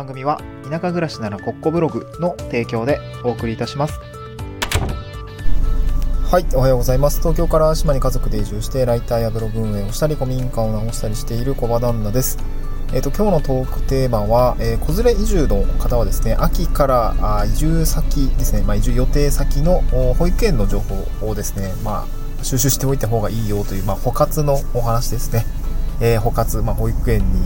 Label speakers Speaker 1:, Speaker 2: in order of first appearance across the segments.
Speaker 1: 番組は田舎暮らしならコッコブログの提供でお送りいたします。はいおはようございます。東京から島に家族で移住してライターやブログ運営をしたり古民家を直したりしている小場旦那です。えーと、今日のトークテーマは、えー、子連れ移住の方はですね秋からあ移住先ですね、まあ、移住予定先の保育園の情報をですね、まあ、収集しておいた方がいいよという、まあ、補活のお話ですね、えー、補活、まあ、保育園に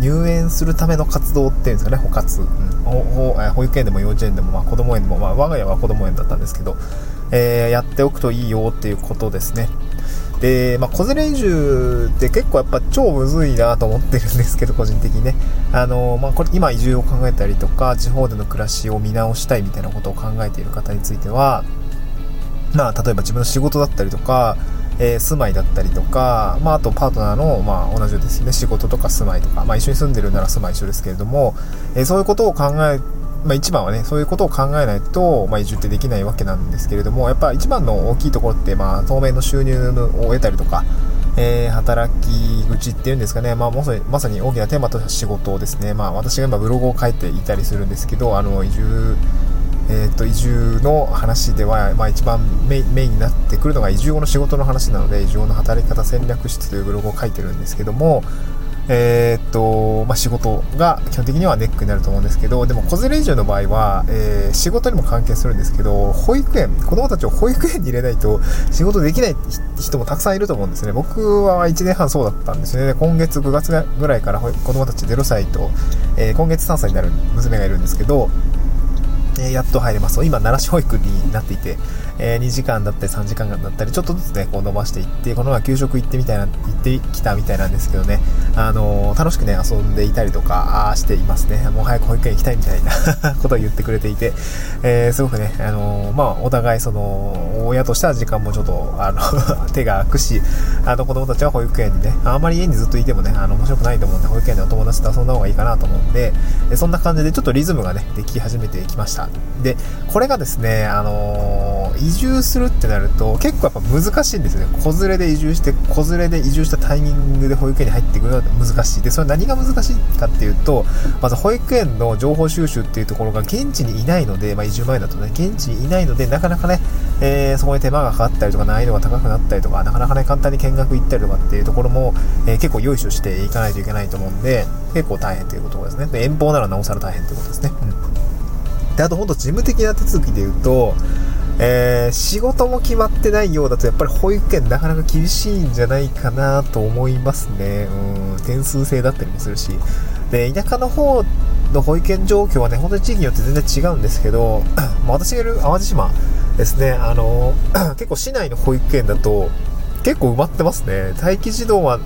Speaker 1: 入園するための活動っていうんですかね、補活。うん、保育園でも幼稚園でも、まあ、子供園でも、まあ、我が家は子供園だったんですけど、えー、やっておくといいよっていうことですね。で、まあ、子連れ移住って結構やっぱ超むずいなと思ってるんですけど、個人的にね。あの、まあ、これ今移住を考えたりとか、地方での暮らしを見直したいみたいなことを考えている方については、まあ、例えば自分の仕事だったりとか、えー、住まいだったりとか、まあ、あとパートナーの、まあ、同じですね、仕事とか住まいとか、まあ、一緒に住んでるなら住まい一緒ですけれども、えー、そういうことを考え、まあ、一番はね、そういうことを考えないと、まあ、移住ってできないわけなんですけれども、やっぱ一番の大きいところって、まあ、当面の収入を得たりとか、えー、働き口っていうんですかね、まあ、まさに大きなテーマとしては仕事ですね。まあ、私が今ブログを書いていたりするんですけど、あの、移住、えーと、移住の話では、まあ、一番メインになってくるのが移住後の仕事の話なので移住後の働き方戦略室というブログを書いてるんですけども、えー、とまあ、仕事が基本的にはネックになると思うんですけどでも子連れ移住の場合は、えー、仕事にも関係するんですけど保育園子供たちを保育園に入れないと仕事できない人もたくさんいると思うんですね。僕は1年半そうだったんですね。今月9月ぐらいから子供たち0歳と、えー、今月3歳になる娘がいるんですけどえー、やっと入れます、今、奈良市保育になっていて、えー、2時間だったり3時間だったり、ちょっとずつね、こう伸ばしていって、この前給食行ってみたいな、行ってきたみたいなんですけどね、あのー、楽しくね、遊んでいたりとかしていますね。もう早く保育園行きたいみたいな ことを言ってくれていて、えー、すごくね、あのまあ、お互いその、親としては時間もちょっと、あの 手が空くし、あの、子供たちは保育園にね、あんまり家にずっといてもね、あの、面白くないと思うんで、保育園でお友達と遊んだ方がいいかなと思うんで、そんな感じでちょっとリズムがね、でき始めてきました。で、これがですね、あの移住するってなると、結構やっぱ難しいんですよね。子連れで移住して、子連れで移住したタイミングで保育園に入ってくるのは難しい。で、それ何が難しいかっていうと、まず保育園の情報収集っていうところが現地にいないので、まあ、移住前だとね、現地にいないので、なかなかね、えー、そこに手間がかかったりとか、難易度が高くなったりとか、なかなかね、簡単に見学行ったりとかっていうところも、えー、結構用意していかないといけないと思うんで、結構大変ということですね。で遠方ならなおさら大変ということですね。うん。で、あとほんと事務的な手続きで言うと、えー、仕事も決まってないようだと、やっぱり保育園なかなか厳しいんじゃないかなと思いますね。うん、点数制だったりもするし。で、田舎の方の保育園状況はね、本当に地域によって全然違うんですけど、私がいる淡路島ですね、あの、結構市内の保育園だと、結構埋まってますね。待機児童は、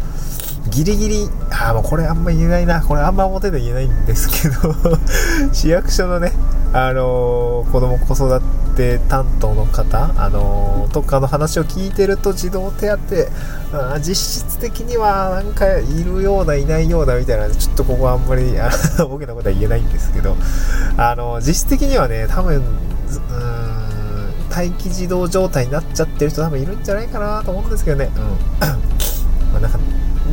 Speaker 1: ギリギリ、あ、もうこれあんま言えないな。これあんま表で言えないんですけど 市役所のね、あのー、子供子育て担当の方、あのー、とかの話を聞いてると児童手当、あ実質的にはなんかいるような、いないようなみたいな、ちょっとここはあんまり、あ 僕のことは言えないんですけど、あのー、実質的にはね、多分、うん、待機児童状態になっちゃってる人多分いるんじゃないかなと思うんですけどね。うん。まあなんか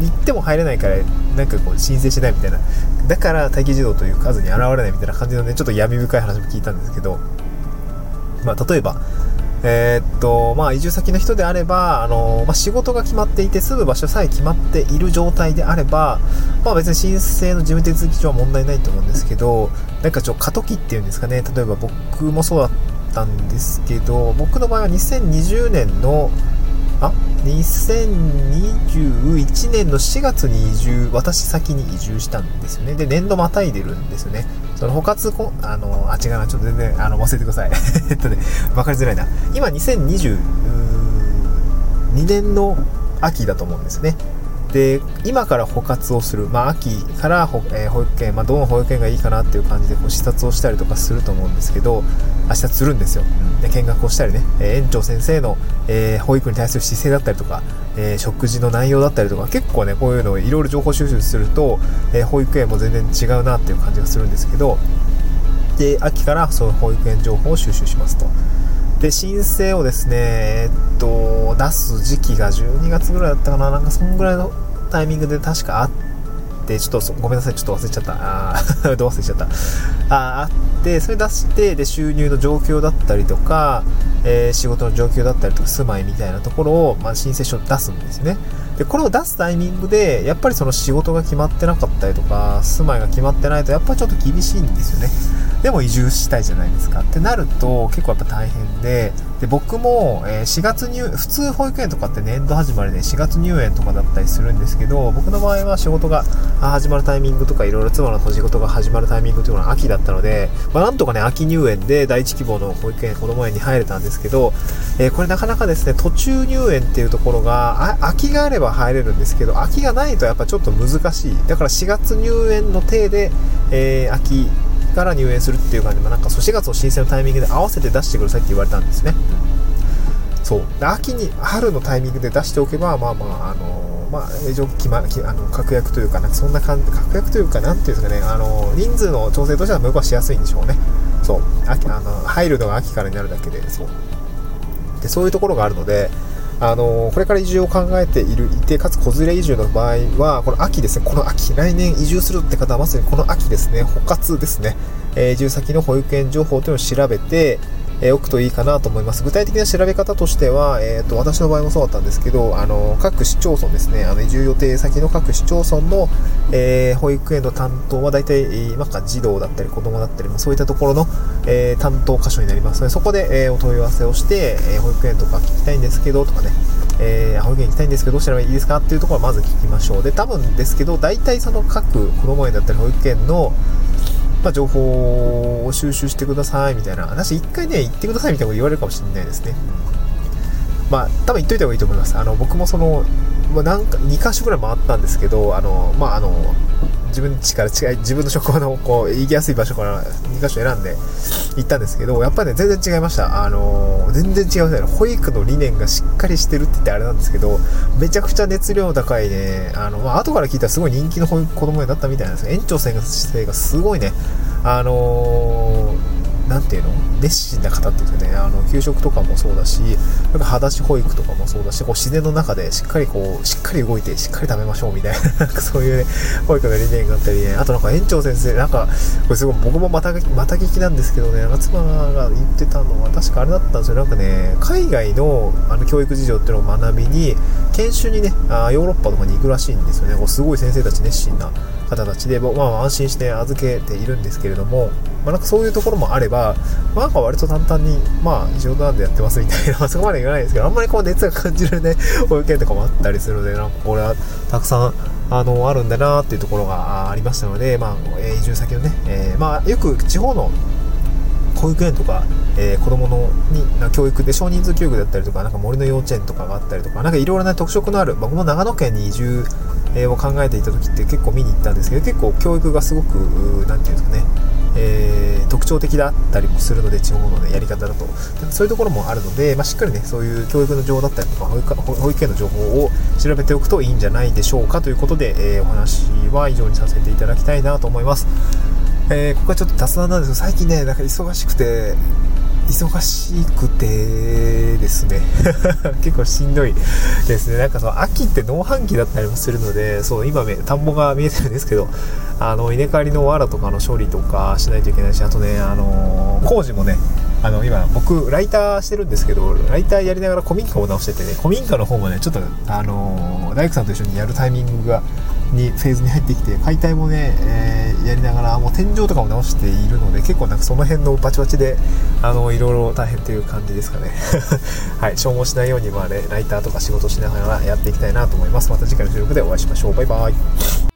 Speaker 1: 行っても入れないから、なんかこう申請しないみたいな。だから待機児童という数に現れないみたいな感じのね、ちょっと闇深い話も聞いたんですけど、まあ例えば、えー、っと、まあ移住先の人であれば、あの、まあ仕事が決まっていて、住む場所さえ決まっている状態であれば、まあ別に申請の事務手続き上は問題ないと思うんですけど、なんかちょっと過渡期っていうんですかね、例えば僕もそうだったんですけど、僕の場合は2020年のあ2021年の4月に移住、私先に移住したんですよね。で、年度またいでるんですよね。その、補活こ、あの、あ、違うな、ちょっと全然、あの、忘れてください。えっとね、わかりづらいな。今、2022年の秋だと思うんですね。で、今から補活をする、まあ、秋から保,、えー、保育園、まあ、どの保育園がいいかなっていう感じでこう視察をしたりとかすると思うんですけど、あ視察するんですよ。うん、で見学をしたりね、えー、園長先生の、えー、保育に対する姿勢だったりとか、え食事の内容だったりとか、結構ね、こういうのをいろいろ情報収集すると、え保育園も全然違うなっていう感じがするんですけど、で、秋からその保育園情報を収集しますと。で、申請をですね、えっと、出す時期が12月ぐらいだったかな、なんかそんぐらいのタイミングで確かあって、ちょっとごめんなさい、ちょっと忘れちゃった。あー どう忘れちゃった。ああって、それ出して、で、収入の状況だったりとか、えー、仕事の状況だったりとか、住まいみたいなところを、まあ、申請書出すんですね。で、これを出すタイミングで、やっぱりその仕事が決まってなかったりとか、住まいが決まってないと、やっぱりちょっと厳しいんですよね。でも移住したいじゃないですか。ってなると、結構やっぱ大変で、で、僕も、4月入、普通保育園とかって年度始まりで4月入園とかだったりするんですけど、僕の場合は仕事が始まるタイミングとか、いろいろ妻の閉じ事が始まるタイミングというのは秋だったので、まあ、なんとかね、秋入園で第一希望の保育園、子供園に入れたんですけど、えー、これなかなかですね、途中入園っていうところが、空きがあれば入れるんですけど、空きがないとやっぱちょっと難しい。だから4月入園の体で、えー、空きから入園するっていう感じで、まあ、なんか4月の申請のタイミングで合わせて出してくださいって言われたんですね。そう。秋に、春のタイミングで出しておけば、まあまあ、あのまあ、営業決ま、あの、確約というか、なんかそんな感じ、確約というか、なんていうんですかね、あの人数の調整としては向こうはしやすいんでしょうね。そう。秋、あの、入るのが秋からになるだけで、そう。で、そういうところがあるので、あのこれから移住を考えているいて、かつ子連れ移住の場合は、この秋ですね、この秋、来年移住するって方はまさにこの秋ですね、補活ですね、え移住先の保育園情報というのを調べて、えおくといいかなと思います。具体的な調べ方としては、えーと、私の場合もそうだったんですけど、あの各市町村ですね、あの移住予定先の各市町村の、えー、保育園の担当は大体、まあ、児童だったり子供だったり、まあ、そういったところの、えー、担当箇所になりますので、そこで、え、お問い合わせをして、え保育園とか聞きたいんですけどとかね、え保育園行きたいんですけどどうしたらいいですかっていうところはまず聞きましょう。で、多分ですけど、大体その各子供園だったり保育園のまあ、情報を収集してくださいみたいな、私一回ね、言ってくださいみたいなこと言われるかもしれないですね。まあ、多分言っといた方がいいと思います。あの、僕もその、まあ、なんか、2箇所ぐらい回ったんですけど、あの、まあ、あの、自分家から違い、自分の職場の、こう、行きやすい場所から2箇所選んで行ったんですけど、やっぱりね、全然違いました。あの、全然違いましたね。保育の理念がしっかりしてるって言ってあれなんですけど、めちゃくちゃ熱量高いね、あの、まあ、後から聞いたらすごい人気の子供園だったみたいなんです園長先生がすごいね、あのーなんていうの？熱心な方っていうんですかね、あの、給食とかもそうだし、なんか裸足保育とかもそうだし、こう自然の中でしっかりこう、しっかり動いて、しっかり食べましょうみたいな、なんかそういうね、保育の理念があったりね、あとなんか園長先生、なんか、これすごい僕もまた、また聞きなんですけどね、妻が言ってたのは確かあれだったんですよ、なんかね、海外のあの教育事情っていうのを学びに、研修にね、あヨーロッパとかに行くらしいんですよね。こうすごい先生たち熱心な方たちで、まあ、安心して預けているんですけれども、まあ、なんかそういうところもあれば、まあ、なんか割と簡単に、まあ、仕事なんでやってますみたいな、そこまで言わないですけど、あんまりこう熱が感じるね、保育園とかもあったりするので、なんかこれはたくさん、あの、あるんだなっていうところがありましたので、まあ、移住先のね、えー、まあ、よく地方の保育園とか、えー、子供のにな教育で少人数教育だったりとか、なんか森の幼稚園とかがあったりとか、なんかいろいろな特色のある、僕も長野県に移住、えー、を考えていた時って結構見に行ったんですけど、結構教育がすごく、なんていうんですかね、えー、特徴的だったりもするので、地方の、ね、やり方だと。そういうところもあるので、まあ、しっかりね、そういう教育の情報だったりとか保育、保育園の情報を調べておくといいんじゃないでしょうかということで、えー、お話は以上にさせていただきたいなと思います。えー、ここはちょっと雑談なんですけど、最近ね、なんか忙しくて、忙しくてですね。結構しんどいですね。なんかその秋って農繁期だったりもするのでそう今田んぼが見えてるんですけどあの稲刈りの藁とかの処理とかしないといけないしあとねあのー、工事もねあの今僕ライターしてるんですけどライターやりながら古民家を直しててね古民家の方もねちょっとあのー、大工さんと一緒にやるタイミングがにフェーズに入ってきて解体もね、えー、やりながらもう天井とかも直しているので結構なんかその辺のバチバチであのいろいろ大変という感じですかね。はい消耗しないようにまあねライターとか仕事しながらやっていきたいなと思います。また次回の収録でお会いしましょう。バイバイ。